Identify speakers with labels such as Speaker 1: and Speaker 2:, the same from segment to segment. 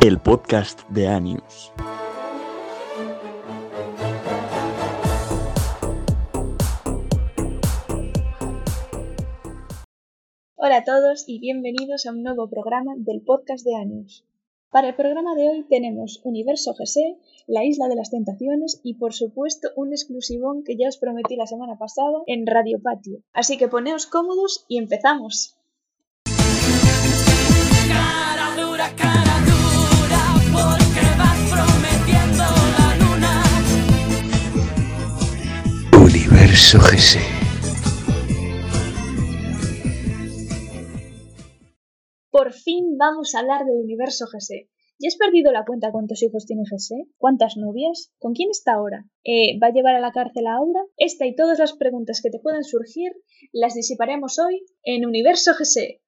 Speaker 1: El podcast de Anius.
Speaker 2: Hola a todos y bienvenidos a un nuevo programa del podcast de Anius. Para el programa de hoy tenemos Universo GC, La Isla de las Tentaciones y por supuesto un exclusivón que ya os prometí la semana pasada en Radio Patio. Así que poneos cómodos y empezamos.
Speaker 3: Cara dura, cara dura, porque vas prometiendo la luna.
Speaker 4: Universo GC.
Speaker 2: Por fin vamos a hablar del universo GC. ¿Ya has perdido la cuenta cuántos hijos tiene GC? ¿Cuántas novias? ¿Con quién está ahora? Eh, ¿Va a llevar a la cárcel a Aura? Esta y todas las preguntas que te puedan surgir las disiparemos hoy en Universo GC.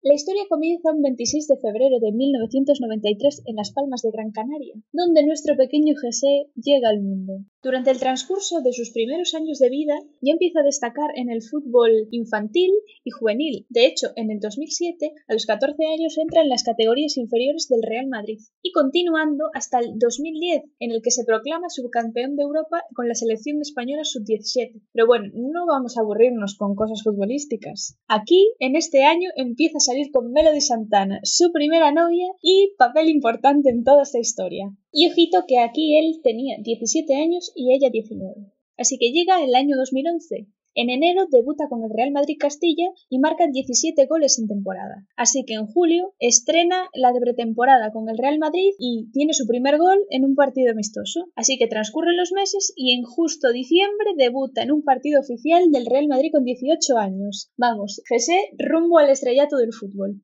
Speaker 2: La historia comienza un 26 de febrero de 1993 en Las Palmas de Gran Canaria, donde nuestro pequeño José llega al mundo. Durante el transcurso de sus primeros años de vida, ya empieza a destacar en el fútbol infantil y juvenil. De hecho, en el 2007, a los 14 años, entra en las categorías inferiores del Real Madrid y continuando hasta el 2010, en el que se proclama subcampeón de Europa con la selección española sub-17. Pero bueno, no vamos a aburrirnos con cosas futbolísticas. Aquí, en este año, empieza a salir con Melody Santana, su primera novia y papel importante en toda esta historia. Y ojito que aquí él tenía 17 años y ella 19. Así que llega el año 2011. En enero debuta con el Real Madrid Castilla y marca 17 goles en temporada. Así que en julio estrena la de pretemporada con el Real Madrid y tiene su primer gol en un partido amistoso. Así que transcurren los meses y en justo diciembre debuta en un partido oficial del Real Madrid con 18 años. Vamos, José rumbo al estrellato del fútbol.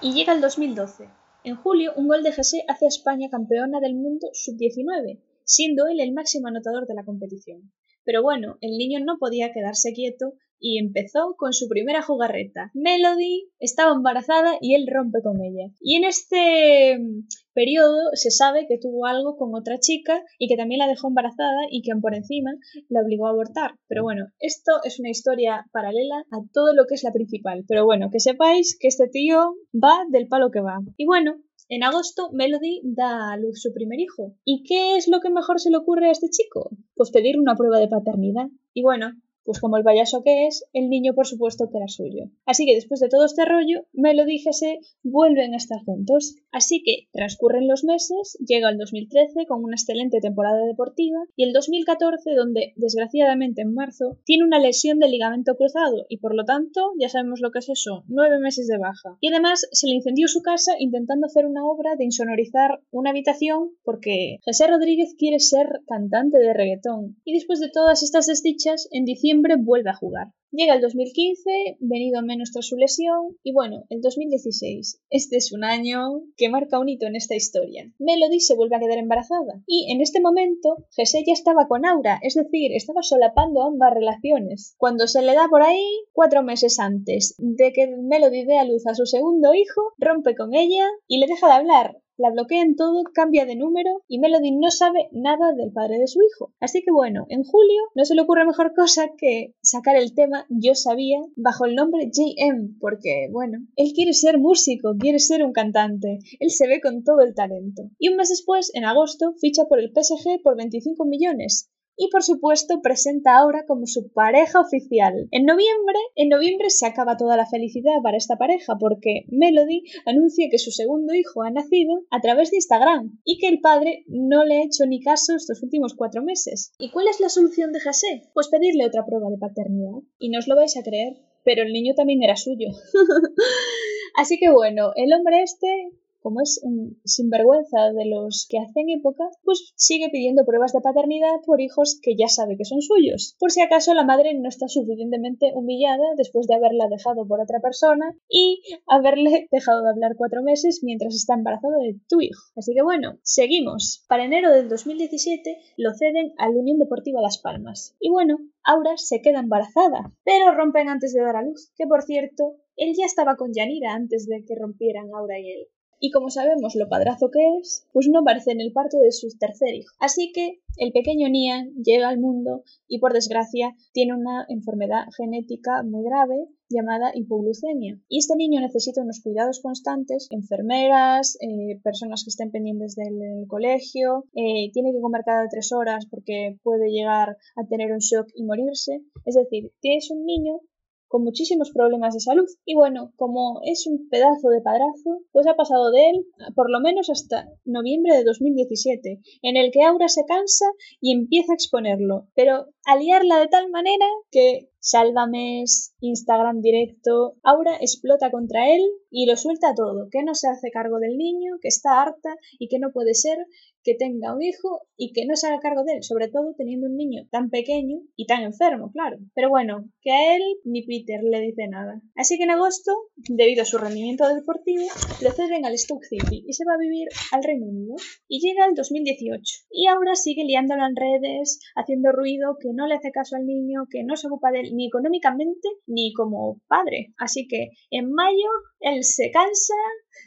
Speaker 2: Y llega el 2012. En julio, un gol de José hace a España campeona del mundo sub-19, siendo él el máximo anotador de la competición. Pero bueno, el niño no podía quedarse quieto y empezó con su primera jugarreta. Melody estaba embarazada y él rompe con ella. Y en este mm, periodo se sabe que tuvo algo con otra chica y que también la dejó embarazada y que por encima la obligó a abortar. Pero bueno, esto es una historia paralela a todo lo que es la principal. Pero bueno, que sepáis que este tío va del palo que va. Y bueno, en agosto, Melody da a luz su primer hijo. ¿Y qué es lo que mejor se le ocurre a este chico? Pues pedir una prueba de paternidad. Y bueno, pues como el payaso que es, el niño por supuesto que era suyo. Así que después de todo este rollo, Melody y Jesse vuelven a estar juntos. Así que transcurren los meses, llega el 2013 con una excelente temporada deportiva y el 2014 donde, desgraciadamente en marzo, tiene una lesión del ligamento cruzado y por lo tanto ya sabemos lo que es eso, nueve meses de baja. Y además se le incendió su casa intentando hacer una obra de insonorizar una habitación porque José Rodríguez quiere ser cantante de reggaetón. Y después de todas estas desdichas, en diciembre vuelve a jugar. Llega el 2015, venido menos tras su lesión, y bueno, el 2016. Este es un año que marca un hito en esta historia. Melody se vuelve a quedar embarazada, y en este momento Jesse ya estaba con Aura, es decir, estaba solapando ambas relaciones. Cuando se le da por ahí, cuatro meses antes de que Melody dé a luz a su segundo hijo, rompe con ella y le deja de hablar la bloquea en todo, cambia de número y Melody no sabe nada del padre de su hijo. Así que bueno, en julio no se le ocurre mejor cosa que sacar el tema Yo sabía bajo el nombre JM, porque bueno, él quiere ser músico, quiere ser un cantante, él se ve con todo el talento. Y un mes después, en agosto, ficha por el PSG por 25 millones, y por supuesto presenta a Aura como su pareja oficial. En noviembre, en noviembre se acaba toda la felicidad para esta pareja porque Melody anuncia que su segundo hijo ha nacido a través de Instagram y que el padre no le ha hecho ni caso estos últimos cuatro meses. ¿Y cuál es la solución de José? Pues pedirle otra prueba de paternidad. Y no os lo vais a creer, pero el niño también era suyo. Así que bueno, el hombre este como es sinvergüenza de los que hacen época, pues sigue pidiendo pruebas de paternidad por hijos que ya sabe que son suyos, por si acaso la madre no está suficientemente humillada después de haberla dejado por otra persona y haberle dejado de hablar cuatro meses mientras está embarazada de tu hijo. Así que bueno, seguimos. Para enero del 2017 lo ceden al Unión Deportiva Las Palmas. Y bueno, Aura se queda embarazada, pero rompen antes de dar a luz, que por cierto, él ya estaba con Yanira antes de que rompieran Aura y él. Y como sabemos lo padrazo que es, pues no aparece en el parto de su tercer hijo. Así que el pequeño Nian llega al mundo y por desgracia tiene una enfermedad genética muy grave llamada hipoglucemia. Y este niño necesita unos cuidados constantes, enfermeras, eh, personas que estén pendientes del colegio, eh, tiene que comer cada tres horas porque puede llegar a tener un shock y morirse. Es decir, tienes un niño con muchísimos problemas de salud. Y bueno, como es un pedazo de padrazo, pues ha pasado de él por lo menos hasta noviembre de 2017, en el que Aura se cansa y empieza a exponerlo, pero a liarla de tal manera que Sálvames, Instagram directo, Aura explota contra él y lo suelta todo, que no se hace cargo del niño, que está harta y que no puede ser que tenga un hijo y que no se haga cargo de él, sobre todo teniendo un niño tan pequeño y tan enfermo, claro. Pero bueno, que a él ni Peter le dice nada. Así que en agosto, debido a su rendimiento deportivo, lo ceden al Stoke City y se va a vivir al Reino Unido. Y llega el 2018 y ahora sigue liándolo en redes, haciendo ruido, que no le hace caso al niño, que no se ocupa de él ni económicamente ni como padre. Así que en mayo él se cansa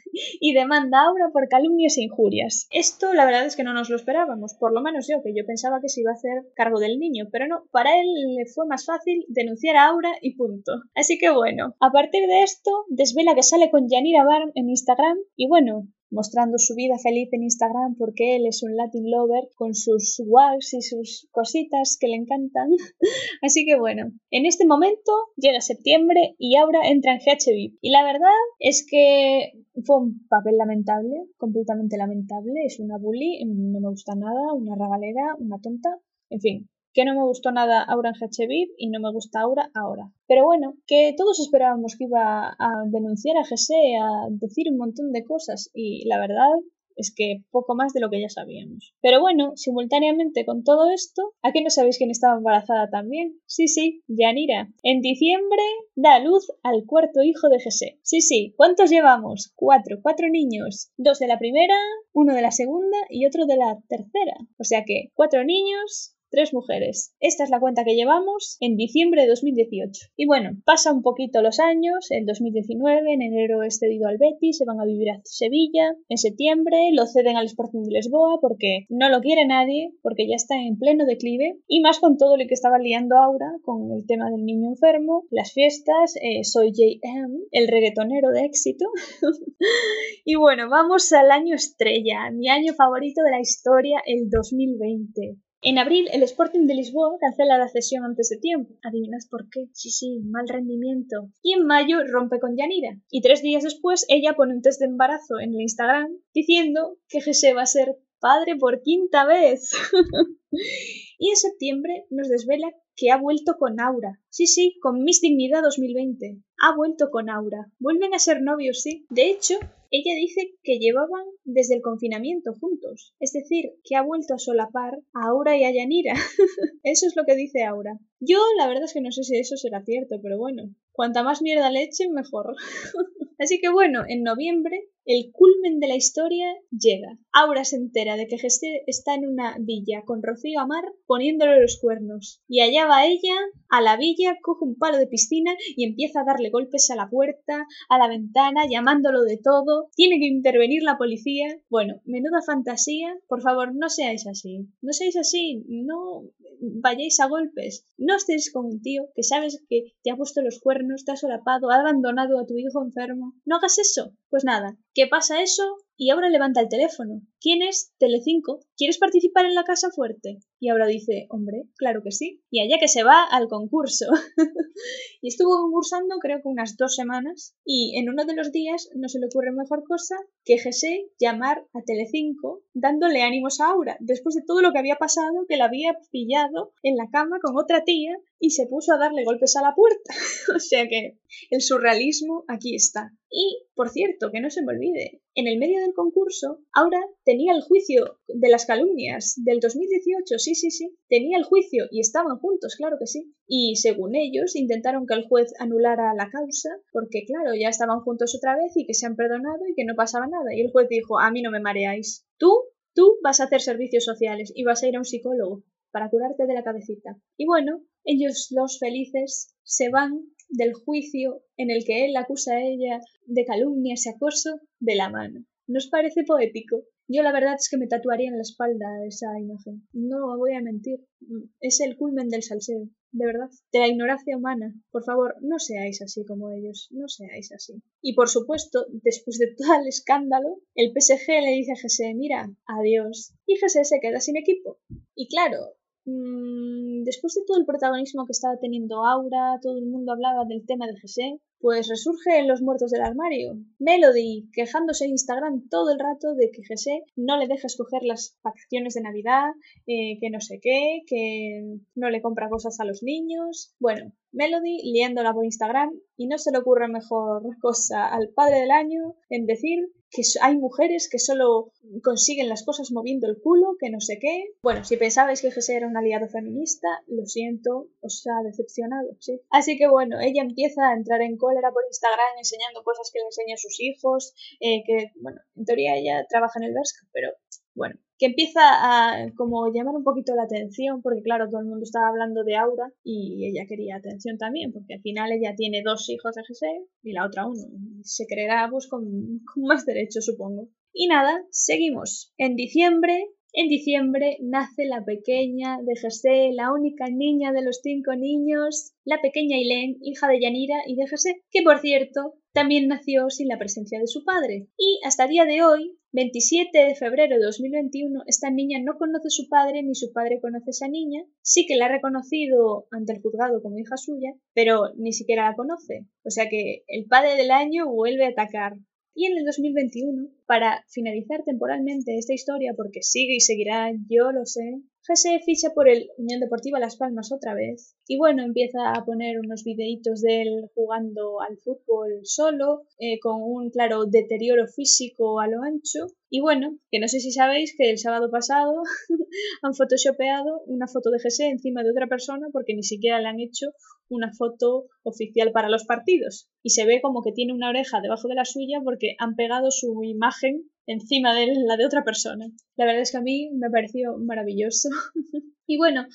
Speaker 2: y demanda a Aura por calumnias e injurias. Esto la verdad es que no nos lo esperábamos, por lo menos yo, que yo pensaba que se iba a hacer cargo del niño, pero no, para él le fue más fácil denunciar a Aura y punto. Así que bueno, a partir de esto, desvela que sale con Yanira Barn en Instagram y bueno, mostrando su vida feliz en Instagram porque él es un Latin lover con sus wags y sus cositas que le encantan. Así que bueno, en este momento llega septiembre y Aura entra en GHB. Y la verdad es que fue un papel lamentable, completamente lamentable. Es una bully, no me gusta nada, una ragalera, una tonta. En fin, que no me gustó nada Aura en HB y no me gusta Aura ahora. Pero bueno, que todos esperábamos que iba a denunciar a GC, a decir un montón de cosas y la verdad es que poco más de lo que ya sabíamos. Pero bueno, simultáneamente con todo esto, ¿a qué no sabéis quién estaba embarazada también? Sí, sí, Yanira. En diciembre da luz al cuarto hijo de GC. Sí, sí, ¿cuántos llevamos? Cuatro, cuatro niños. Dos de la primera, uno de la segunda y otro de la tercera. O sea que cuatro niños, tres mujeres. Esta es la cuenta que llevamos en diciembre de 2018. Y bueno, pasa un poquito los años, en 2019, en enero es cedido al Betis, se van a vivir a Sevilla, en septiembre lo ceden al Sporting de Lisboa porque no lo quiere nadie, porque ya está en pleno declive, y más con todo lo que estaba liando Aura, con el tema del niño enfermo, las fiestas, eh, soy JM, el reggaetonero de éxito. y bueno, vamos al año estrella, mi año favorito de la historia, el 2020. En abril, el Sporting de Lisboa cancela la cesión antes de tiempo. ¿Adivinas por qué? Sí, sí, mal rendimiento. Y en mayo rompe con Yanira. Y tres días después, ella pone un test de embarazo en el Instagram diciendo que Jesse va a ser padre por quinta vez. y en septiembre nos desvela que ha vuelto con Aura. Sí, sí, con Miss Dignidad 2020. Ha vuelto con Aura. Vuelven a ser novios, sí. De hecho, ella dice que llevaban desde el confinamiento juntos, es decir, que ha vuelto a solapar a Aura y a Yanira. eso es lo que dice Aura. Yo la verdad es que no sé si eso será cierto, pero bueno, cuanta más mierda le echen, mejor. Así que bueno, en noviembre el culmen de la historia llega. Aura se entera de que Geste está en una villa con Rocío Amar poniéndole los cuernos. Y allá va ella, a la villa, coge un palo de piscina y empieza a darle golpes a la puerta, a la ventana, llamándolo de todo. Tiene que intervenir la policía. Bueno, menuda fantasía. Por favor, no seáis así. No seáis así. No vayáis a golpes. No estéis con un tío que sabes que te ha puesto los cuernos, te ha solapado, ha abandonado a tu hijo enfermo. No hagas eso. Pues nada, ¿qué pasa eso? Y ahora levanta el teléfono. ¿Quién es? Telecinco. ¿Quieres participar en la Casa Fuerte? Y ahora dice, hombre, claro que sí. Y allá que se va al concurso. y estuvo concursando creo que unas dos semanas. Y en uno de los días no se le ocurre mejor cosa que Jesse llamar a Telecinco dándole ánimos a Aura. Después de todo lo que había pasado, que la había pillado en la cama con otra tía y se puso a darle golpes a la puerta. o sea que el surrealismo aquí está. Y, por cierto, que no se me olvide, en el medio del concurso, Aura tenía el juicio de las calumnias del 2018, sí, sí, sí, tenía el juicio y estaban juntos, claro que sí. Y según ellos, intentaron que el juez anulara la causa, porque claro, ya estaban juntos otra vez y que se han perdonado y que no pasaba nada. Y el juez dijo, a mí no me mareáis. Tú, tú vas a hacer servicios sociales y vas a ir a un psicólogo para curarte de la cabecita. Y bueno, ellos los felices se van del juicio en el que él acusa a ella de calumnias y acoso de la mano. ¿Nos parece poético? Yo la verdad es que me tatuaría en la espalda esa imagen. No voy a mentir. Es el culmen del salseo. De verdad. De la ignorancia humana. Por favor, no seáis así como ellos. No seáis así. Y por supuesto, después de todo el escándalo, el PSG le dice a Jesse, mira, adiós. Y Jesse se queda sin equipo. Y claro, después de todo el protagonismo que estaba teniendo Aura, todo el mundo hablaba del tema de Jesse, pues resurge en los muertos del armario. Melody quejándose en Instagram todo el rato de que Jesse no le deja escoger las vacaciones de Navidad, eh, que no sé qué, que no le compra cosas a los niños. Bueno, Melody liándola por Instagram y no se le ocurre mejor cosa al padre del año en decir que hay mujeres que solo consiguen las cosas moviendo el culo, que no sé qué. Bueno, si pensabais que Jesse era un aliado feminista, lo siento, os ha decepcionado, sí. Así que bueno, ella empieza a entrar en cólera por Instagram enseñando cosas que le enseña a sus hijos, eh, que, bueno, en teoría ella trabaja en el Berska, pero bueno, que empieza a como llamar un poquito la atención, porque claro, todo el mundo estaba hablando de Aura y ella quería atención también, porque al final ella tiene dos hijos de GC y la otra uno. Se creerá pues con, con más derechos, supongo. Y nada, seguimos. En diciembre en diciembre nace la pequeña de José, la única niña de los cinco niños, la pequeña Ilén, hija de Yanira y de José, que por cierto también nació sin la presencia de su padre. Y hasta el día de hoy, 27 de febrero de 2021, esta niña no conoce a su padre ni su padre conoce a esa niña. Sí que la ha reconocido ante el juzgado como hija suya, pero ni siquiera la conoce. O sea que el padre del año vuelve a atacar y en el 2021, para finalizar temporalmente esta historia, porque sigue y seguirá, yo lo sé, Jesse ficha por el Unión Deportiva Las Palmas otra vez. Y bueno, empieza a poner unos videitos de él jugando al fútbol solo, eh, con un claro deterioro físico a lo ancho. Y bueno, que no sé si sabéis que el sábado pasado han photoshopeado una foto de Jesse encima de otra persona porque ni siquiera le han hecho una foto oficial para los partidos. Y se ve como que tiene una oreja debajo de la suya porque han pegado su imagen encima de la de otra persona. La verdad es que a mí me pareció maravilloso. y bueno,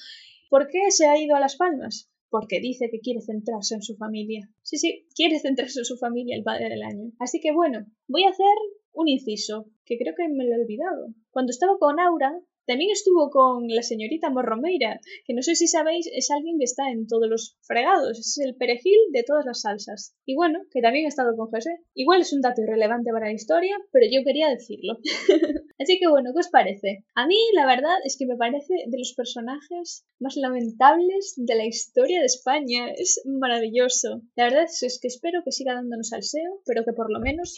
Speaker 2: ¿por qué se ha ido a Las Palmas? Porque dice que quiere centrarse en su familia. Sí, sí, quiere centrarse en su familia el padre del año. Así que bueno, voy a hacer un inciso, que creo que me lo he olvidado. Cuando estaba con Aura, también estuvo con la señorita Morromeira, que no sé si sabéis, es alguien que está en todos los fregados, es el perejil de todas las salsas. Y bueno, que también ha estado con José. Igual es un dato irrelevante para la historia, pero yo quería decirlo. Así que bueno, ¿qué os parece? A mí la verdad es que me parece de los personajes más lamentables de la historia de España. Es maravilloso. La verdad es que espero que siga dándonos salseo, pero que por lo menos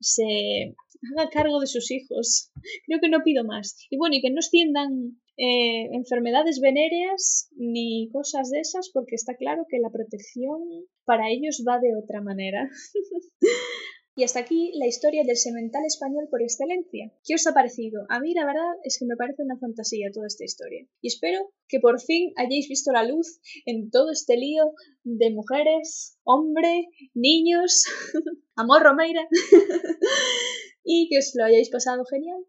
Speaker 2: se haga cargo de sus hijos. Creo que no pido más. Y bueno, y que no extiendan eh, enfermedades venéreas ni cosas de esas, porque está claro que la protección para ellos va de otra manera. Y hasta aquí la historia del semental español por excelencia. ¿Qué os ha parecido? A mí la verdad es que me parece una fantasía toda esta historia. Y espero que por fin hayáis visto la luz en todo este lío de mujeres, hombre, niños, amor Romeira y que os lo hayáis pasado genial.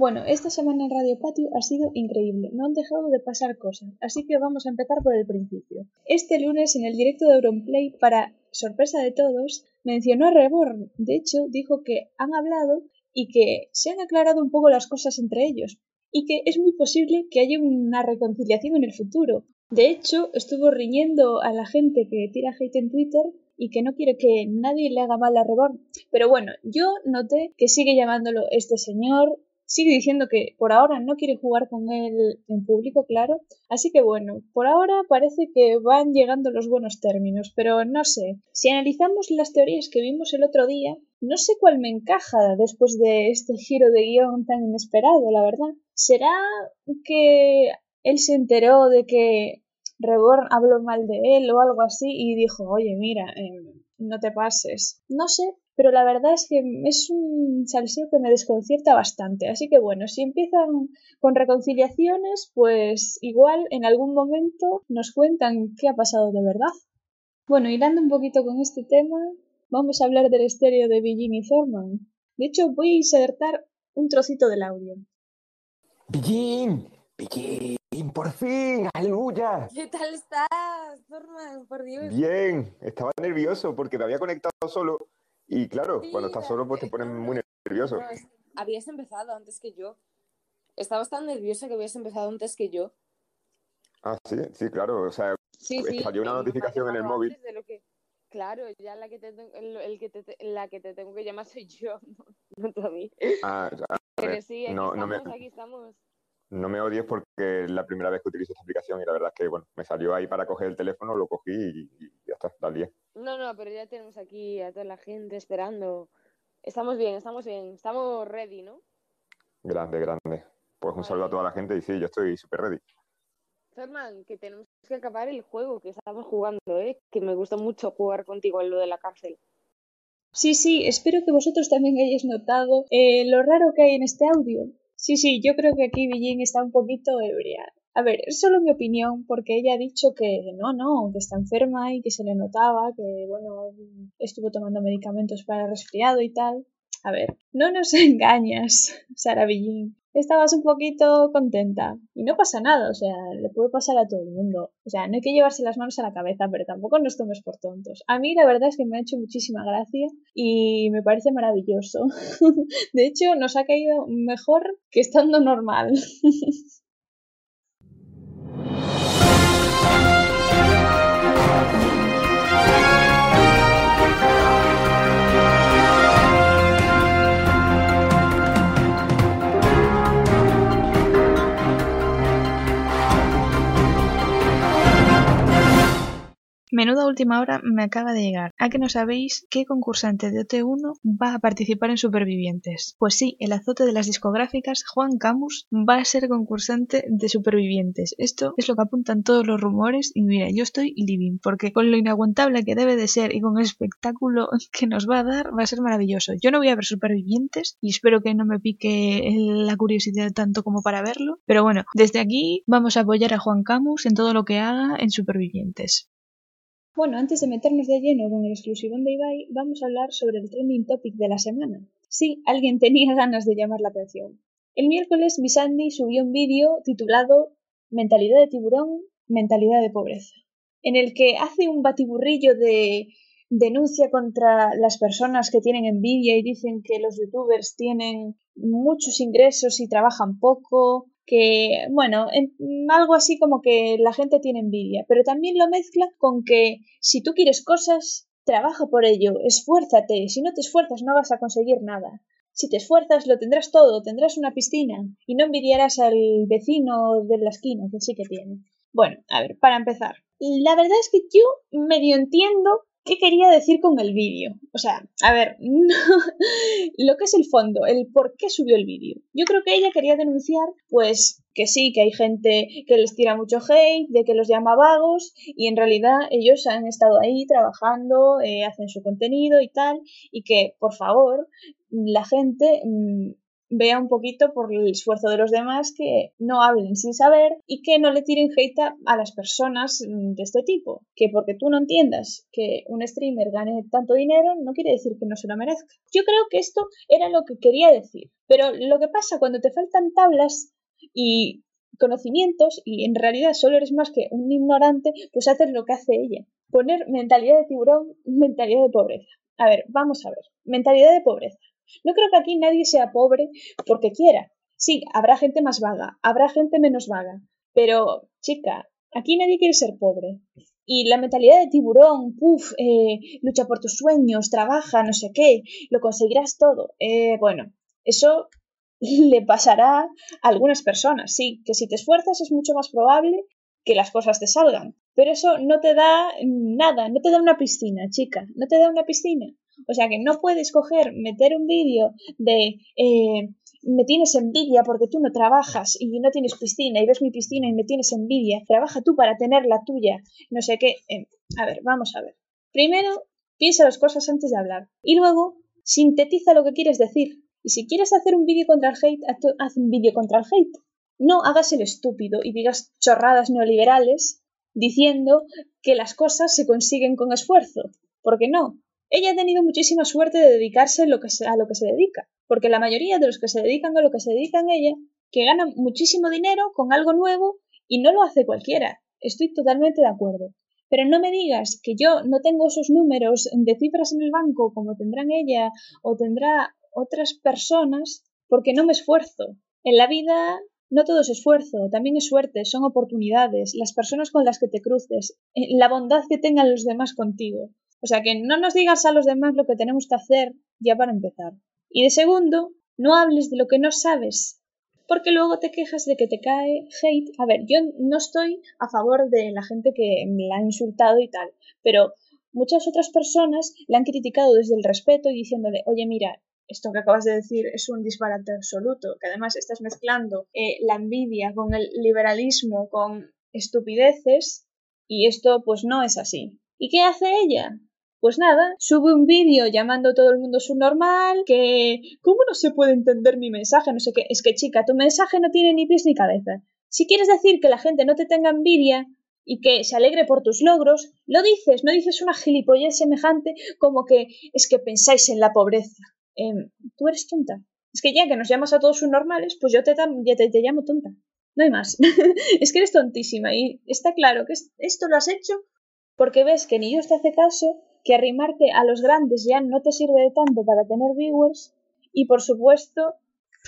Speaker 2: Bueno, esta semana en Radio Patio ha sido increíble, no han dejado de pasar cosas, así que vamos a empezar por el principio. Este lunes en el directo de Auronplay, para sorpresa de todos, mencionó a Reborn, de hecho dijo que han hablado y que se han aclarado un poco las cosas entre ellos, y que es muy posible que haya una reconciliación en el futuro. De hecho, estuvo riñendo a la gente que tira hate en Twitter y que no quiere que nadie le haga mal a Reborn. Pero bueno, yo noté que sigue llamándolo este señor, Sigue diciendo que por ahora no quiere jugar con él en público, claro. Así que bueno, por ahora parece que van llegando los buenos términos, pero no sé. Si analizamos las teorías que vimos el otro día, no sé cuál me encaja después de este giro de guion tan inesperado, la verdad. ¿Será que él se enteró de que Reborn habló mal de él o algo así y dijo, oye, mira, eh, no te pases? No sé, pero la verdad es que es un salseo que me desconcierta bastante. Así que bueno, si empiezan con reconciliaciones, pues igual en algún momento nos cuentan qué ha pasado de verdad. Bueno, hilando un poquito con este tema, vamos a hablar del estéreo de Billin y Thorman. De hecho, voy a insertar un trocito del audio.
Speaker 4: Pillín, Pillín, por fin, aleluya.
Speaker 5: ¿Qué tal estás, Norman? Por Dios.
Speaker 4: Bien, estaba nervioso porque me había conectado solo y claro,
Speaker 5: Sí,
Speaker 4: cuando estás solo pues te pones muy nervioso.
Speaker 5: No, es- habías empezado antes que yo. Estabas tan nerviosa que habías empezado antes que yo.
Speaker 4: Ah, sí, sí, claro, o sea,
Speaker 5: Sí,
Speaker 4: Pues salió una notificación en el móvil.
Speaker 5: antes de lo que- Claro, ya la que te, el, el que te, la que te tengo que llamar soy yo, no, no tú a mí.
Speaker 4: ah, a
Speaker 5: Pero
Speaker 4: ver,
Speaker 5: sí, aquí
Speaker 4: no, no, me,
Speaker 5: aquí estamos.
Speaker 4: No me odies porque es la primera vez que utilizo esta aplicación y la verdad es que, bueno, me salió ahí para coger el teléfono, lo cogí y, y ya está, la lié.
Speaker 5: No, no, pero ya tenemos aquí a toda la gente esperando. Estamos bien, estamos bien, estamos ready, ¿no?
Speaker 4: Grande, grande. Pues un saludo a toda la gente y sí, yo estoy súper ready.
Speaker 5: Ferman, que tenemos que acabar el juego que estamos jugando, ¿eh? Que me gusta mucho jugar contigo en lo de la cárcel.
Speaker 2: Sí, sí, espero que vosotros también hayáis notado eh, lo raro que hay en este audio. Sí, sí, yo creo que aquí Billin está un poquito ebria. A ver, es solo mi opinión, porque ella ha dicho que no, no, que está enferma y que se le notaba, que bueno, estuvo tomando medicamentos para resfriado y tal. A ver, no nos engañas, Sara Billin. Estabas un poquito contenta. Y no pasa nada, o sea, le puede pasar a todo el mundo. O sea, no hay que llevarse las manos a la cabeza, pero tampoco nos tomes por tontos. A mí la verdad es que me ha hecho muchísima gracia y me parece maravilloso. De hecho, nos ha caído mejor que estando normal. Menuda última hora me acaba de llegar. ¿A que no sabéis qué concursante de OT1 va a participar en Supervivientes? Pues sí, el azote de las discográficas, Juan Camus, va a ser concursante de Supervivientes. Esto es lo que apuntan todos los rumores y mira, yo estoy living, porque con lo inaguantable que debe de ser y con el espectáculo que nos va a dar, va a ser maravilloso. Yo no voy a ver Supervivientes y espero que no me pique la curiosidad tanto como para verlo, pero bueno, desde aquí vamos a apoyar a Juan Camus en todo lo que haga en Supervivientes. Bueno, antes de meternos de lleno con el exclusivón de Ibai, vamos a hablar sobre el trending topic de la semana. Sí, alguien tenía ganas de llamar la atención. El miércoles Miss Andy subió un vídeo titulado Mentalidad de tiburón, mentalidad de pobreza, en el que hace un batiburrillo de denuncia contra las personas que tienen envidia y dicen que los youtubers tienen muchos ingresos y trabajan poco, que, bueno, en- algo así como que la gente tiene envidia, pero también lo mezcla con que si tú quieres cosas, trabaja por ello, esfuérzate, si no te esfuerzas no vas a conseguir nada. Si te esfuerzas lo tendrás todo, tendrás una piscina y no envidiarás al vecino de la esquina que sí que tiene. Bueno, a ver, para empezar, la verdad es que yo medio entiendo qué quería decir con el vídeo. O sea, a ver, lo que es el fondo, el por qué subió el vídeo. Yo creo que ella quería denunciar, pues, que sí, que hay gente que les tira mucho hate, de que los llama vagos, y en realidad ellos han estado ahí trabajando, eh, hacen su contenido y tal, y que, por favor, la gente mm, vea un poquito por el esfuerzo de los demás, que no hablen sin saber y que no le tiren hate a, las personas mm, de este tipo. Que porque tú no entiendas que un streamer gane tanto dinero, no quiere decir que no se lo merezca. Yo creo que esto era lo que quería decir. Pero lo que pasa cuando te faltan tablas y conocimientos y en realidad solo eres más que un ignorante, pues haces lo que hace ella. Poner mentalidad de tiburón, mentalidad de pobreza. A ver, vamos a ver. Mentalidad de pobreza. No creo que aquí nadie sea pobre porque quiera. Sí, habrá gente más vaga, habrá gente menos vaga. Pero, chica, aquí nadie quiere ser pobre. Y la mentalidad de tiburón, puf, eh, lucha por tus sueños, trabaja, no sé qué, lo conseguirás todo. Eh, bueno, eso le pasará a algunas personas, sí, que si te esfuerzas es mucho más probable que las cosas te salgan. Pero eso no te da nada, no te da una piscina, chica, no te da una piscina. O sea que no puedes coger, meter un vídeo de eh, me tienes envidia porque tú no trabajas y no tienes piscina y ves mi piscina y me tienes envidia, trabaja tú para tener la tuya, no sé qué. Eh, a ver, vamos a ver. Primero, piensa las cosas antes de hablar y luego sintetiza lo que quieres decir. Y si quieres hacer un vídeo contra el hate, haz un vídeo contra el hate. No hagas el estúpido y digas chorradas neoliberales diciendo que las cosas se consiguen con esfuerzo. ¿Por qué no? Ella ha tenido muchísima suerte de dedicarse a lo, que se, dedica, porque la mayoría de los que se dedican a lo que se dedican ella, que ganan muchísimo dinero con algo nuevo y no lo hace cualquiera. Estoy totalmente de acuerdo. Pero no me digas que yo no tengo esos números de cifras en el banco como tendrán ella o tendrá otras personas porque no me esfuerzo. En la vida no todo es esfuerzo, también es suerte, son oportunidades, las personas con las que te cruces, eh, la bondad que tengan los demás contigo. O sea que no nos digas a los demás lo que tenemos que hacer ya para empezar. Y de segundo, no hables de lo que no sabes, porque luego te quejas de que te cae hate. A ver, yo no estoy a favor de la gente que me la ha insultado y tal, pero muchas otras personas la han criticado desde el respeto y diciéndole, oye, mira, esto que acabas de decir es un disparate absoluto, que además estás mezclando eh, la envidia con el liberalismo, con estupideces, y esto pues no es así. ¿Y qué hace ella? Pues nada, sube un vídeo llamando a todo el mundo subnormal, que ¿cómo no se puede entender mi mensaje? No sé qué. Es que chica, tu mensaje no tiene ni pies ni cabeza. Si quieres decir que la gente no te tenga envidia y que se alegre por tus logros, lo dices, no dices una gilipollez semejante como que es que pensáis en la pobreza. Em, tú eres tonta. Es que ya que nos llamas a todos subnormales, pues yo te, ya te, llamo tonta. No hay más. es que eres tontísima y está claro que esto lo has hecho porque ves que ni Dios te hace caso, que arrimarte a los grandes ya no te sirve de tanto para tener viewers y por supuesto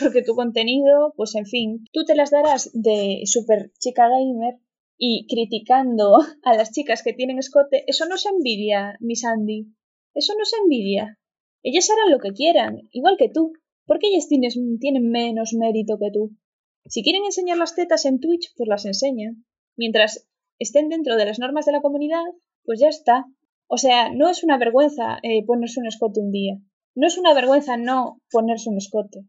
Speaker 2: porque tu contenido, pues en fin, tú te las darás de super chica gamer y criticando a las chicas que tienen escote, eso no se envidia, Miss Andy. Eso no se envidia. Ellas harán lo que quieran, igual que tú. porque ellas tienen menos mérito que tú? Si quieren enseñar las tetas en Twitch, pues las enseñan. Mientras estén dentro de las normas de la comunidad, pues ya está. O sea, no es una vergüenza eh, ponerse un escote un día. No es una vergüenza no ponerse un escote.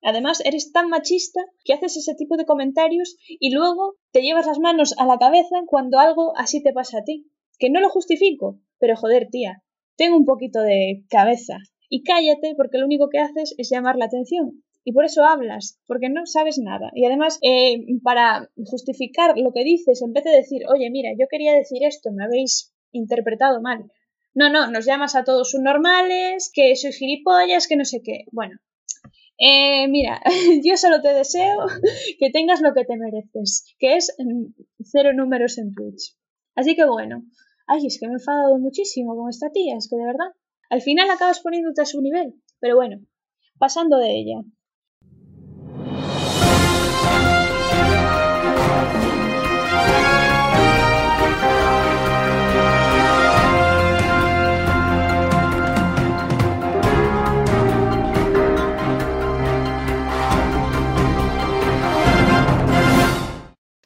Speaker 2: Además, eres tan machista que haces ese tipo de comentarios y luego te llevas las manos a la cabeza cuando algo así te pasa a ti. Que no lo justifico, pero joder, tía, ten un poquito de cabeza y cállate porque lo único que haces es llamar la atención. Y por eso hablas, porque no sabes nada. Y además, eh, para justificar lo que dices, en vez de decir, oye, mira, yo quería decir esto, me habéis interpretado mal. No, no, nos llamas a todos subnormales, que sois gilipollas, que no sé qué. Bueno, eh, mira, yo solo te deseo que tengas lo que te mereces, que es cero números en Twitch. Así que bueno, ay, es que me he enfadado muchísimo con esta tía, es que de verdad. Al final acabas poniéndote a su nivel, pero bueno, pasando de ella.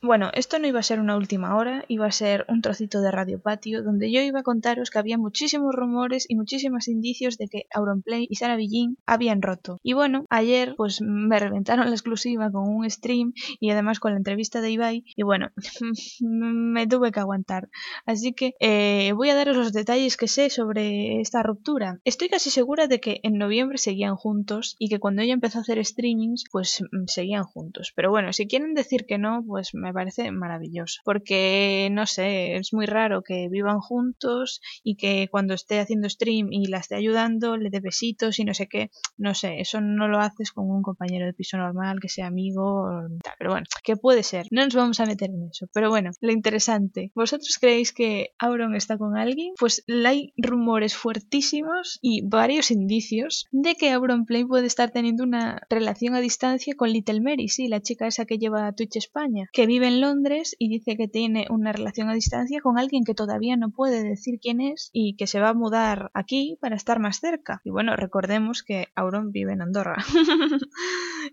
Speaker 2: Bueno, esto no iba a ser una última hora, iba a ser un trocito de Radio Patio donde yo iba a contaros que había muchísimos rumores y muchísimos indicios de que Auronplay y Sara Villín habían roto. Y bueno, ayer pues me reventaron la exclusiva con un stream y además con la entrevista de Ibai y bueno, me tuve que aguantar. Así que eh, voy a daros los detalles que sé sobre esta ruptura. Estoy casi segura de que en noviembre seguían juntos y que cuando ella empezó a hacer streamings pues mm, seguían juntos. Pero bueno, si quieren decir que no, pues me parece maravilloso. Porque, no sé, es muy raro que vivan juntos y que cuando esté haciendo stream y la esté ayudando le dé besitos y no sé qué. No sé, eso no lo haces con un compañero de piso normal que sea amigo. Pero bueno, que puede ser. No nos vamos a meter en eso. Pero bueno, lo interesante. ¿Vosotros creéis que Auron está con alguien? Pues hay rumores fuertísimos y varios indicios de que Auron Play puede estar teniendo una relación a distancia con Little Mary, sí, la chica esa que lleva a Twitch España, que vive en Londres y dice que tiene una relación a distancia con alguien que todavía no puede decir quién es y que se va a mudar aquí para estar más cerca. Y bueno, recordemos que Auron vive en Andorra.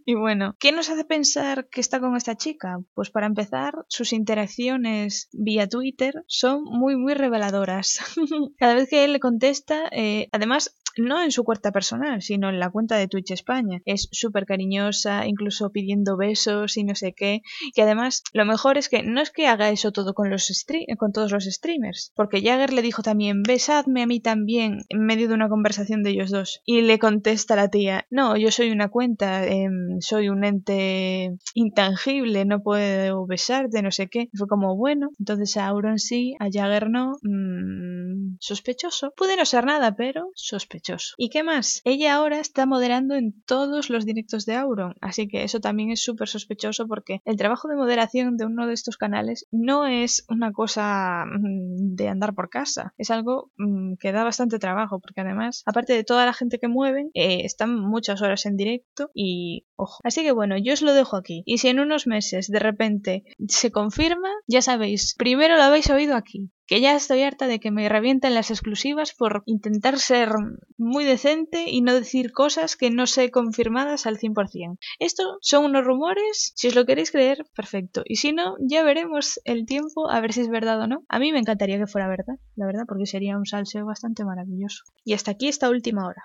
Speaker 2: y bueno, ¿qué nos hace pensar que está con esta chica? Pues para empezar, sus interacciones vía Twitter son muy, muy reveladoras. Cada vez que él le contesta, eh, además, no en su cuenta personal, sino en la cuenta de Twitch España. Es súper cariñosa, incluso pidiendo besos y no sé qué. Y además, lo mejor es que no es que haga eso todo con, los con todos los streamers, porque Jagger le dijo también, besadme a mí también, en medio de una conversación de ellos dos. Y le contesta la tía, no, yo soy una cuenta, em, soy un ente intangible, no puedo besarte, no sé qué. fue como, bueno, entonces a Auron sí, a Jagger no, mmm, sospechoso. Puede no ser nada, pero sospechoso. ¿Y qué más? Ella ahora está moderando en todos los directos de Auron, así que eso también es súper sospechoso porque el trabajo de moderación de uno de estos canales no es una cosa mm, de andar por casa, es algo mm, que da bastante trabajo porque además, aparte de toda la gente que mueven, eh, están muchas horas en directo y ojo. Así que bueno, yo os lo dejo aquí. Y si en unos meses de repente se confirma, ya sabéis, primero lo habéis oído aquí que ya estoy harta de que me revienten las exclusivas por intentar ser muy decente y no decir cosas que no sé confirmadas al 100%. Esto son unos rumores, si os lo queréis creer, perfecto. Y si no, ya veremos el tiempo a ver si es verdad o no. A mí me encantaría que fuera verdad, la verdad, porque sería un salseo bastante maravilloso. Y hasta aquí esta última hora.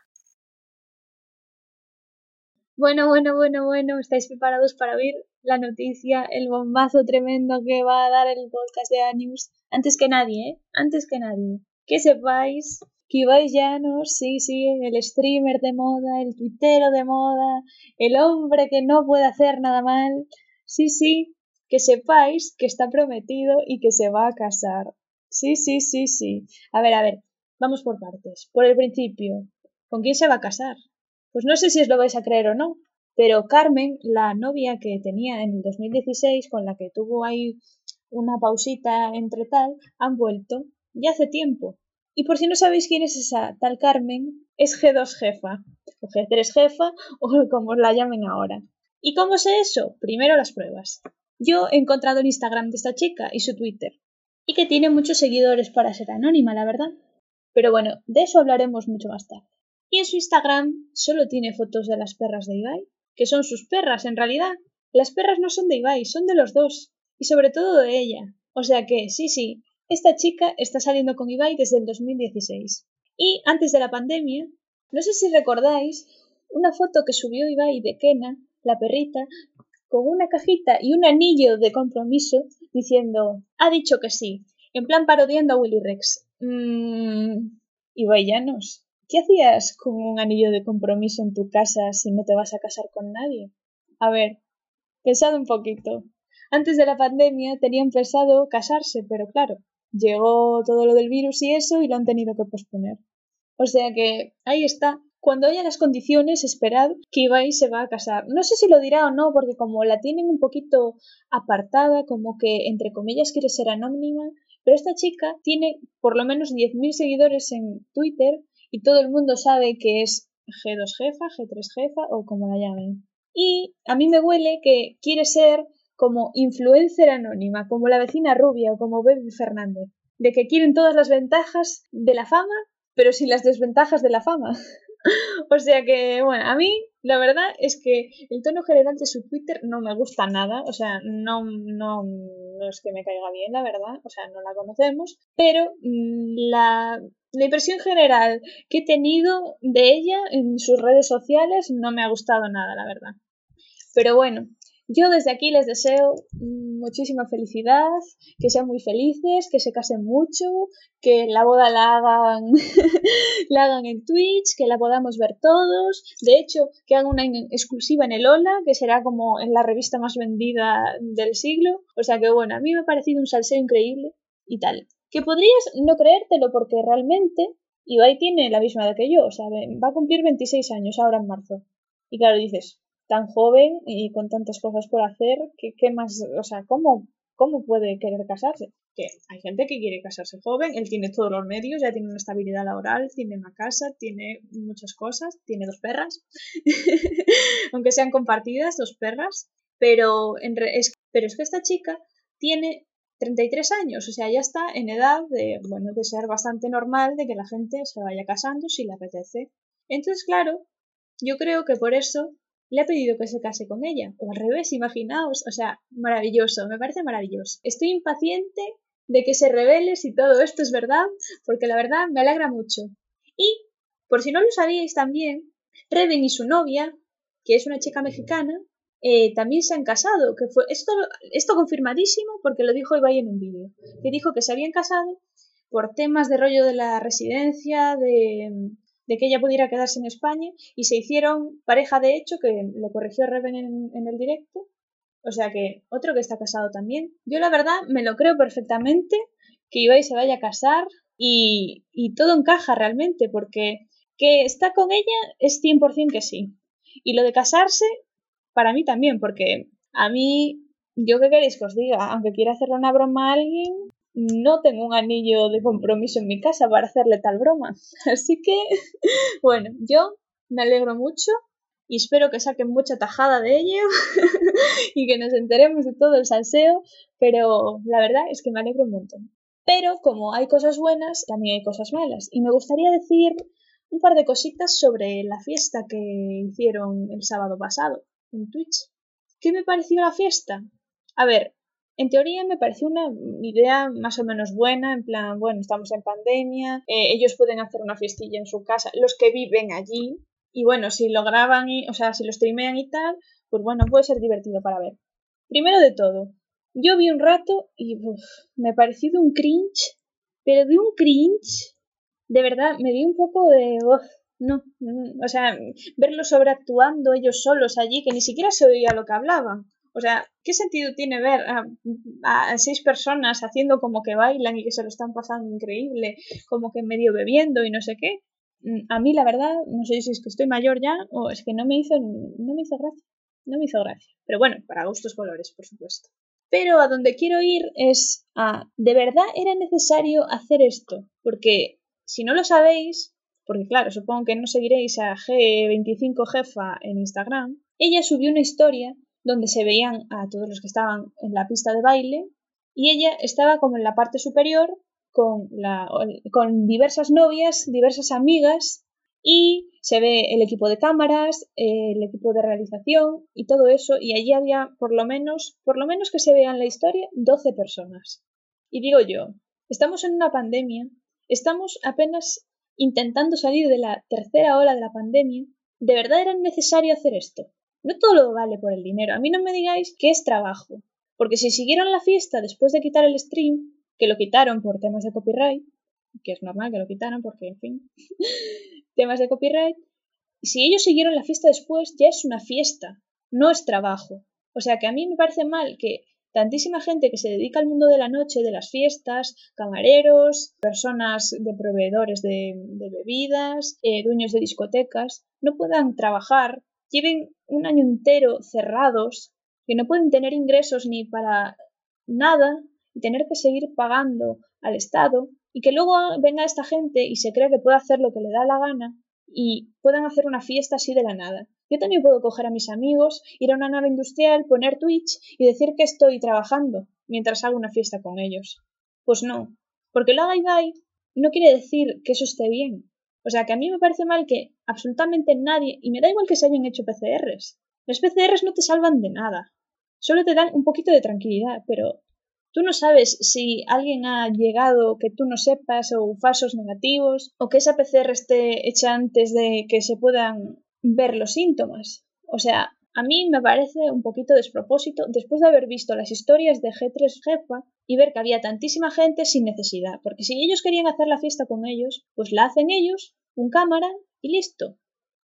Speaker 2: Bueno, bueno, bueno, bueno, ¿estáis preparados para oír la noticia, el bombazo tremendo que va a dar el podcast de Anius? Antes que nadie, ¿eh? Antes que nadie. Que sepáis que Ibai Llanos, sí, sí, el streamer de moda, el tuitero de moda, el hombre que no puede hacer nada mal, sí, sí, que sepáis que está prometido y que se va a casar. Sí, sí, sí, sí. A ver, a ver, vamos por partes. Por el principio, ¿con quién se va a casar? Pues no sé si os lo vais a creer o no, pero Carmen, la novia que tenía en el 2016, con la que tuvo ahí una pausita entre tal, han vuelto ya hace tiempo. Y por si no sabéis quién es esa tal Carmen, es G2 jefa, o G3 jefa, o como la llamen ahora. ¿Y cómo sé eso? Primero las pruebas. Yo he encontrado el Instagram de esta chica y su Twitter, y que tiene muchos seguidores para ser anónima, la verdad. Pero bueno, de eso hablaremos mucho más tarde. Y en su Instagram solo tiene fotos de las perras de Ibai, que son sus perras en realidad. Las perras no son de Ibai, son de los dos y sobre todo de ella. O sea que, sí, sí, esta chica está saliendo con Ibai desde el 2016. Y antes de la pandemia, no sé si recordáis una foto que subió Ibai de Kena, la perrita, con una cajita y un anillo de compromiso diciendo, ha dicho que sí, en plan parodiando a Willy Rex. Mmm, Ibai Llanos, ¿qué hacías con un anillo de compromiso en tu casa si no te vas a casar con nadie? A ver, pensad un poquito. Antes de la pandemia tenían pensado casarse, pero claro, llegó todo lo del virus y eso y lo han tenido que posponer. O sea que ahí está. Cuando haya las condiciones, esperad que Ibai se va a casar. No sé si lo dirá o no, porque como la tienen un poquito apartada, como que entre comillas quiere ser anónima, pero esta chica tiene por lo menos 10.000 seguidores en Twitter y todo el mundo sabe que es G2 jefa, G3 jefa o como la llamen. Y a mí me huele que quiere ser como influencer anónima, como la vecina rubia o como Baby Fernández, de que quieren todas las ventajas de la fama, pero sin las desventajas de la fama. o sea que, bueno, a mí la verdad es que el tono general de su Twitter no me gusta nada, o sea, no, no, no es que me caiga bien, la verdad, o sea, no la conocemos, pero mm, la, la impresión general que he tenido de ella en sus redes sociales no me ha gustado nada, la verdad. Pero bueno, yo desde aquí les deseo muchísima felicidad, que sean muy felices, que se casen mucho, que la boda la hagan, la hagan en Twitch, que la podamos ver todos. De hecho, que hagan una exclusiva en el Hola, que será como en la revista más vendida del siglo. O sea que bueno, a mí me ha parecido un salseo increíble y tal. Que podrías no creértelo porque realmente Ibai tiene la misma edad que yo, o sea, va a cumplir 26 años ahora en marzo. Y claro, dices, tan joven y con tantas cosas por hacer, ¿qué, más, o sea, cómo, cómo puede querer casarse? Que hay gente que quiere casarse joven, él tiene todos los medios, ya tiene una estabilidad laboral, tiene una casa, tiene muchas cosas, tiene dos perras, aunque sean compartidas, dos perras, pero, en es, pero es que esta chica tiene 33 años, o sea, ya está en edad de, bueno, de ser bastante normal de que la gente se vaya casando si le apetece. Entonces, claro, yo creo que por eso le ha pedido que se case con ella. O al revés, imaginaos. O sea, maravilloso, me parece maravilloso. Estoy impaciente de que se revele si todo esto es verdad, porque la verdad me alegra mucho. Y Por si no lo sabíais también, Reven y su novia, que es una chica mexicana, eh, también se han casado, que fue esto, esto confirmadísimo porque lo dijo Ibai en un vídeo, que dijo que se habían casado por temas de rollo de la residencia, de, de que ella pudiera quedarse en España y se hicieron pareja de hecho, que lo corrigió Reven en, el directo, o sea que otro que está casado también. Yo la verdad me lo creo perfectamente que Ibai se vaya a casar y, y todo encaja realmente porque que está con ella es 100% que sí. Y lo de casarse, para mí también, porque a mí, yo qué queréis que os diga, aunque quiera hacerle una broma a alguien, no tengo un anillo de compromiso en mi casa para hacerle tal broma. Así que, bueno, yo me alegro mucho y espero que saquen mucha tajada de ello y que nos enteremos de todo el salseo, pero la verdad es que me alegro un montón. Pero como hay cosas buenas, también hay cosas malas. Y me gustaría decir un par de cositas sobre la fiesta que hicieron el sábado pasado en Twitch. ¿Qué me pareció la fiesta? A ver, en teoría me pareció una idea más o menos buena, en plan, bueno, estamos en pandemia, eh, ellos pueden hacer una fiestilla en su casa, los que viven allí, y bueno, si lo graban, y, o sea, si lo streamean y tal, pues bueno, puede ser divertido para ver. Primero de todo, yo vi un rato y me pareció de un cringe, pero de un cringe de verdad me di un poco de... uf, no, mm, o sea, verlos sobreactuando ellos solos allí, que ni siquiera se oía lo que hablaban. O sea, ¿qué sentido tiene ver a, seis personas haciendo como que bailan y que se lo están pasando increíble, como que medio bebiendo y no sé qué? Mm, A mí, la verdad, no sé si es que estoy mayor ya o es que no me hizo, no me hizo gracia. No me hizo gracia. Pero bueno, para gustos colores, por supuesto. Pero a donde quiero ir es a, ¿de verdad era necesario hacer esto? Porque si no lo sabéis, porque claro, supongo que no seguiréis a G25 Jefa en Instagram, ella subió una historia donde se veían a todos los que estaban en la pista de baile y ella estaba como en la parte superior con, la, con diversas novias, diversas amigas y se ve el equipo de cámaras, el equipo de realización y todo eso y allí había por lo menos, por lo menos que se vea en la historia, 12 personas. Y digo yo, estamos en una pandemia Estamos apenas intentando salir de la tercera ola de la pandemia. ¿De verdad era necesario hacer esto? No todo lo vale por el dinero. A mí no me digáis que es trabajo. Porque si siguieron la fiesta después de quitar el stream, que lo quitaron por temas de copyright, que es normal que lo quitaron porque, en fin, temas de copyright, si ellos siguieron la fiesta después, ya es una fiesta, no es trabajo. O sea que a mí me parece mal que tantísima gente que se dedica al mundo de la noche, de las fiestas, camareros, personas de proveedores de, de bebidas, eh, dueños de discotecas, no puedan trabajar, lleven un año entero cerrados, que no pueden tener ingresos ni para nada y tener que seguir pagando al Estado y que luego venga esta gente y se crea que puede hacer lo que le da la gana y puedan hacer una fiesta así de la nada. Yo también puedo coger a mis amigos, ir a una nave industrial, poner Twitch y decir que estoy trabajando mientras hago una fiesta con ellos. Pues no, porque lo haga Ibai no quiere decir que eso esté bien. O sea que a mí me parece mal que absolutamente nadie, y me da igual que se hayan hecho PCRs, las PCRs no te salvan de nada, solo te dan un poquito de tranquilidad, pero Tú no sabes si alguien ha llegado que tú no sepas o falsos negativos o que esa PCR esté hecha antes de que se puedan ver los síntomas. O sea, a mí me parece un poquito despropósito después de haber visto las historias de G3 Jefa y ver que había tantísima gente sin necesidad, porque si ellos querían hacer la fiesta con ellos, pues la hacen ellos, un cámara y listo.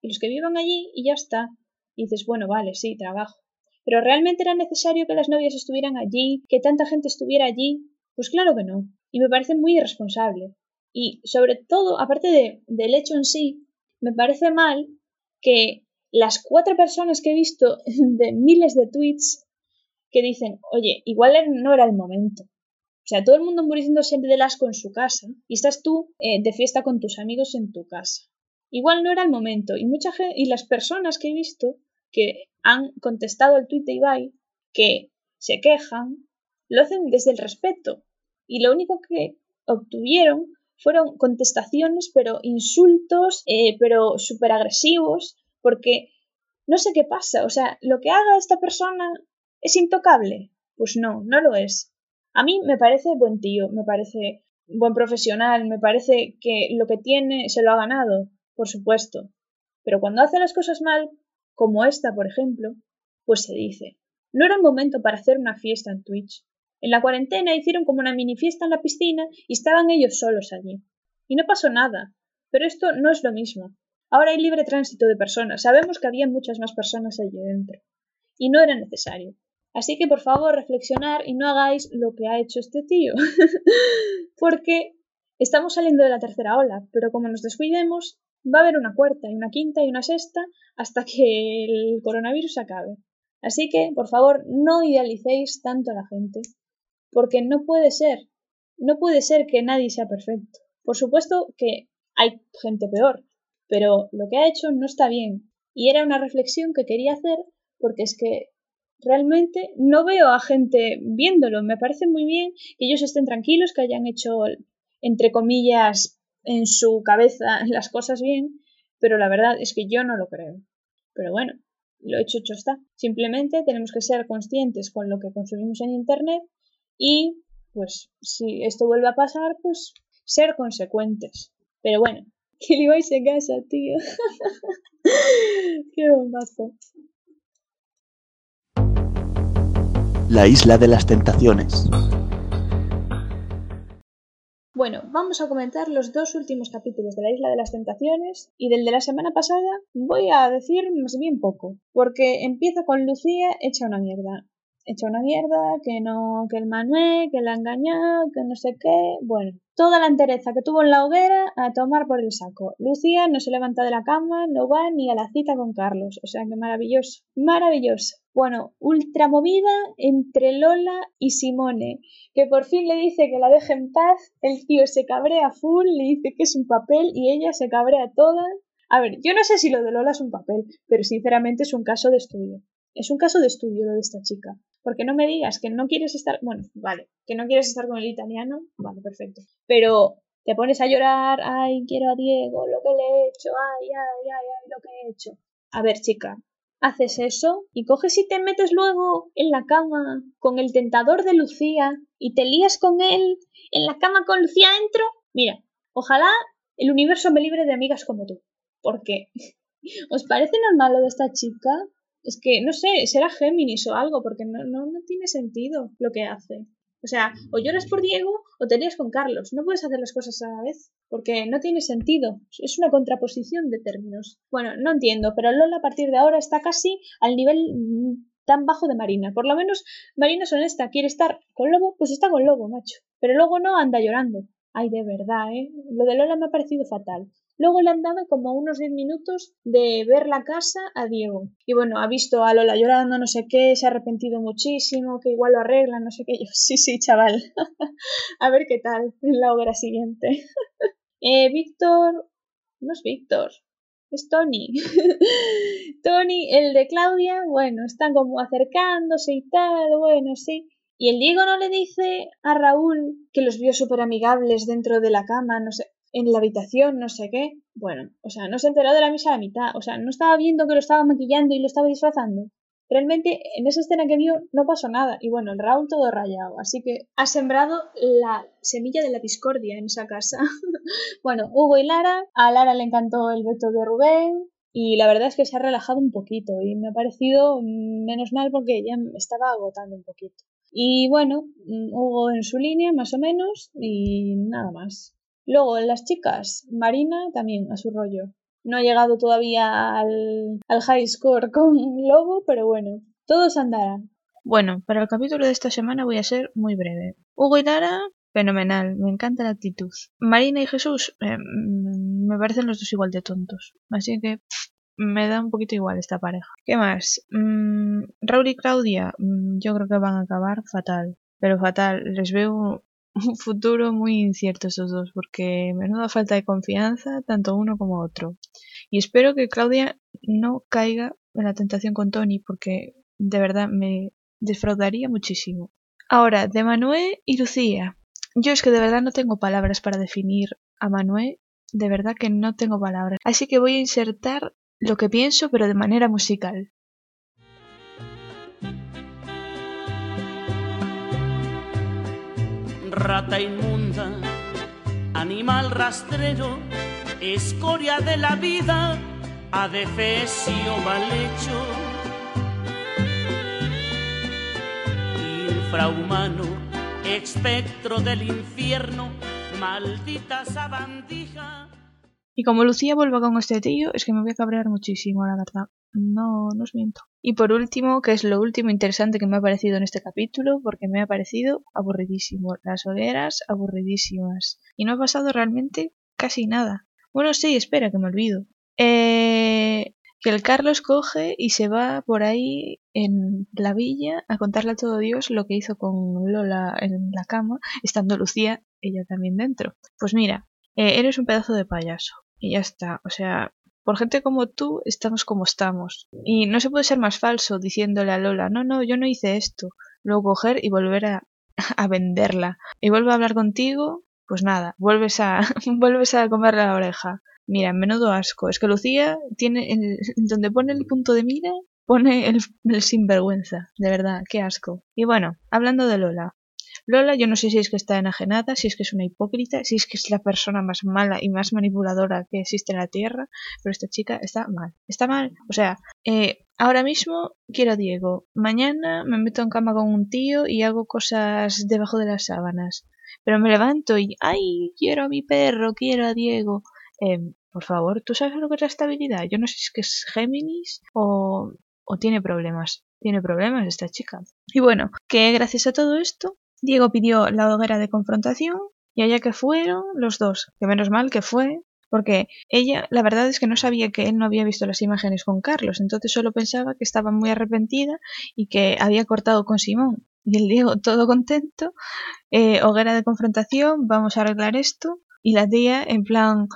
Speaker 2: Y los que vivan allí y ya está. Y dices, bueno, vale, sí, trabajo. ¿Pero realmente era necesario que las novias estuvieran allí, que tanta gente estuviera allí? Pues claro que no. Y me parece muy irresponsable. Y sobre todo, aparte de, del hecho en sí, me parece mal que las cuatro personas que he visto de miles de tweets que dicen, oye, igual no era el momento. O sea, todo el mundo muriéndose del asco en su casa y estás tú eh, de fiesta con tus amigos en tu casa. Igual no era el momento. Y, mucha y las personas que he visto que han contestado al tuit de Ibai, que se quejan, lo hacen desde el respeto. Y lo único que obtuvieron fueron contestaciones, pero insultos, eh, pero súper agresivos, porque no sé qué pasa. O sea, lo que haga esta persona es intocable. Pues no, no lo es. A mí me parece buen tío, me parece buen profesional, me parece que lo que tiene se lo ha ganado. por supuesto. Pero cuando hace las cosas mal, como esta, por ejemplo, pues se dice, no era un momento para hacer una fiesta en Twitch. En la cuarentena hicieron como una mini fiesta en la piscina y estaban ellos solos allí. Y no pasó nada. Pero esto no es lo mismo. Ahora hay libre tránsito de personas. Sabemos que había muchas más personas allí dentro. Y no era necesario. Así que por favor reflexionar y no hagáis lo que ha hecho este tío. Porque estamos saliendo de la tercera ola, pero como nos descuidemos, va a haber una cuarta y una quinta y una sexta hasta que el coronavirus acabe. Así que, por favor, no idealicéis tanto a la gente, porque no puede ser, no puede ser que nadie sea perfecto. Por supuesto que hay gente peor, pero lo que ha hecho no está bien. Y era una reflexión que quería hacer porque es que realmente no veo a gente viéndolo. Me parece muy bien que ellos estén tranquilos, que hayan hecho, entre comillas, en su cabeza las cosas bien, pero la verdad es que yo no lo creo. Pero bueno, lo hecho hecho está. Simplemente tenemos que ser conscientes con lo que consumimos en Internet y, pues, si esto vuelve a pasar, pues ser consecuentes. Pero bueno, que le vais en casa, tío. Qué bombazo.
Speaker 1: La isla de las tentaciones.
Speaker 2: Bueno, vamos a comentar los dos últimos capítulos de la Isla de las Tentaciones y del de la semana pasada voy a decir más bien poco, porque empieza con Lucía hecha una mierda. Hecha una mierda, que no, que el Manuel, que la ha engañado, que no sé qué. Bueno, toda la entereza que tuvo en la hoguera a tomar por el saco. Lucía no se levanta de la cama, no va ni a la cita con Carlos. O sea que maravilloso, maravilloso. Bueno, ultra movida entre Lola y Simone, que por fin le dice que la deje en paz, el tío se cabrea full, le dice que es un papel y ella se cabrea toda. A ver, yo no sé si lo de Lola es un papel, pero sinceramente es un caso de estudio. Es un caso de estudio lo de esta chica. Porque no me digas que no quieres estar, bueno, vale, que no quieres estar con el italiano, vale, perfecto. Pero te pones a llorar, ay, quiero a Diego, lo que le he hecho, ay, ay, ay, ay, lo que he hecho. A ver, chica, haces eso y coges y te metes luego en la cama con el tentador de Lucía y te lías con él en la cama con Lucía dentro, mira, ojalá el universo me libre de amigas como tú. Porque, ¿os parece normal lo de esta chica? Es que, no sé, será Géminis o algo, porque no, no, no tiene sentido lo que hace. O sea, o lloras por Diego o te lías con Carlos. No puedes hacer las cosas a la vez, porque no tiene sentido. Es una contraposición de términos. Bueno, no entiendo, pero Lola a partir de ahora está casi al nivel mm, tan bajo de Marina. Por lo menos Marina es honesta, quiere estar con Lobo, pues está con Lobo, macho. Pero luego no anda llorando. Ay, de verdad, ¿eh? Lo de Lola me ha parecido fatal. Luego le han dado como unos 10 minutos de ver la casa a Diego. Y bueno, ha visto a Lola llorando, no sé qué, se ha arrepentido muchísimo, que igual lo arreglan, no sé qué. Yo, sí, sí, chaval. a ver qué tal en la obra siguiente. eh, Víctor. No es Víctor. Es Tony. Tony, el de Claudia, bueno, están como acercándose y tal, bueno, sí. Y el Diego no le dice a Raúl que los vio súper amigables dentro de la cama, no sé, en la habitación, no sé qué. Bueno, o sea, no se enteró de la misa a la mitad. O sea, no estaba viendo que lo estaba maquillando y lo estaba disfrazando. Realmente en esa escena que vio no pasó nada. Y bueno, el Raúl todo rayado. Así que ha sembrado la semilla de la discordia en esa casa. bueno, Hugo y Lara. A Lara le encantó el veto de Rubén. Y la verdad es que se ha relajado un poquito. Y me ha parecido menos mal porque ya me estaba agotando un poquito. Y bueno, Hugo en su línea, más o menos. Y nada más. Luego, las chicas, Marina también a su rollo. No ha llegado todavía al, high score con Lobo, pero bueno, todos andarán. Bueno, para el capítulo de esta semana voy a ser muy breve. Hugo y Lara, fenomenal, me encanta la actitud. Marina y Jesús, eh, me parecen los dos igual de tontos. Así que me da un poquito igual esta pareja. ¿Qué más? Mm, Raúl y Claudia, mm, yo creo que van a acabar fatal. Pero fatal, les veo un futuro muy incierto esos dos, porque menuda falta de confianza, tanto uno como otro. Y espero que Claudia no caiga en la tentación con Tony, porque de verdad me defraudaría muchísimo. Ahora, de Manuel y Lucía. Yo es que de verdad no tengo palabras para definir a Manuel, de verdad que no tengo palabras. Así que voy a insertar lo que pienso, pero de manera musical.
Speaker 3: Rata inmunda, animal rastrero, escoria de la vida, adefesio mal hecho. Infrahumano, espectro del infierno, maldita sabandija.
Speaker 2: Y como Lucía vuelva con este tío, es que me voy a cabrear muchísimo, la verdad. No, no os miento. Y por último, que es lo último interesante que me ha parecido en este capítulo, porque me ha parecido aburridísimo. Las hogueras aburridísimas. Y no ha pasado realmente casi nada. Bueno, sí, espera, que me olvido. Eh, que el Carlos coge y se va por ahí en la villa a contarle a todo Dios lo que hizo con Lola en la cama, estando Lucía, ella también dentro. Pues mira, eh, eres un pedazo de payaso. Y ya está. O sea, por gente como tú estamos como estamos. Y no se puede ser más falso diciéndole a Lola, no, no, yo no hice esto. Luego coger y volver a, venderla. Y vuelve a hablar contigo, pues nada, vuelves a, vuelves a comerle la oreja. Mira, menudo asco. Es que Lucía tiene, el- donde pone el punto de mira, pone el, el sinvergüenza. De verdad, qué asco. Y bueno, hablando de Lola. Lola, yo no sé si es que está enajenada, si es que es una hipócrita, si es que es la persona más mala y más manipuladora que existe en la Tierra, pero esta chica está mal. Está mal. O sea, eh, ahora mismo quiero a Diego. Mañana me meto en cama con un tío y hago cosas debajo de las sábanas. Pero me levanto y, ay, quiero a mi perro, quiero a Diego. Em, por favor, ¿tú sabes lo que es la estabilidad? Yo no sé si es que es Géminis o, o tiene problemas. Tiene problemas esta chica. Y bueno, que gracias a todo esto, Diego pidió la hoguera de confrontación y allá que fueron los dos, que menos mal que fue, porque ella, la verdad es que no sabía que él no había visto las imágenes con Carlos, entonces solo pensaba que estaba muy arrepentida y que había cortado con Simón. Y el Diego, todo contento, eh, hoguera de confrontación, vamos a arreglar esto. Y la tía, en plan,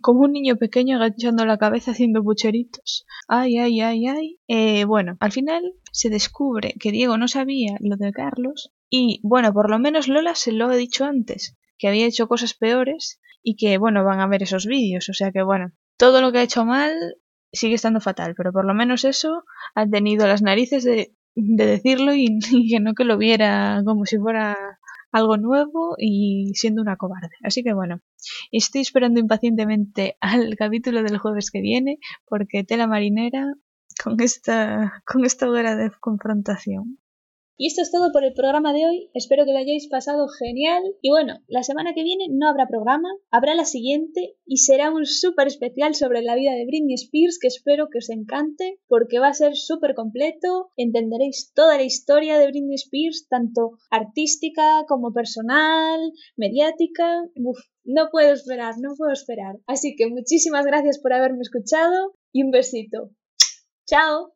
Speaker 2: como un niño pequeño agachando la cabeza haciendo pucheritos. Ay, ay, ay, ay. Eh, bueno, al final se descubre que Diego no sabía lo de Carlos y, bueno, por lo menos Lola se lo ha dicho antes, que había hecho cosas peores y que, bueno, van a ver esos vídeos. O sea que, bueno, todo lo que ha hecho mal sigue estando fatal, pero por lo menos eso ha tenido las narices de, de decirlo y, que no que lo viera como si fuera algo nuevo y siendo una cobarde. Así que bueno, estoy esperando impacientemente al capítulo del jueves que viene porque tela marinera con esta, con esta hoguera de confrontación. Y esto es todo por el programa de hoy. Espero que lo hayáis pasado genial. Y bueno, la semana que viene no habrá programa, habrá la siguiente y será un súper especial sobre la vida de Britney Spears que espero que os encante porque va a ser súper completo. Entenderéis toda la historia de Britney Spears, tanto artística como personal, mediática. Uf, no puedo esperar, no puedo esperar. Así que muchísimas gracias por haberme escuchado y un besito. ¡Chao!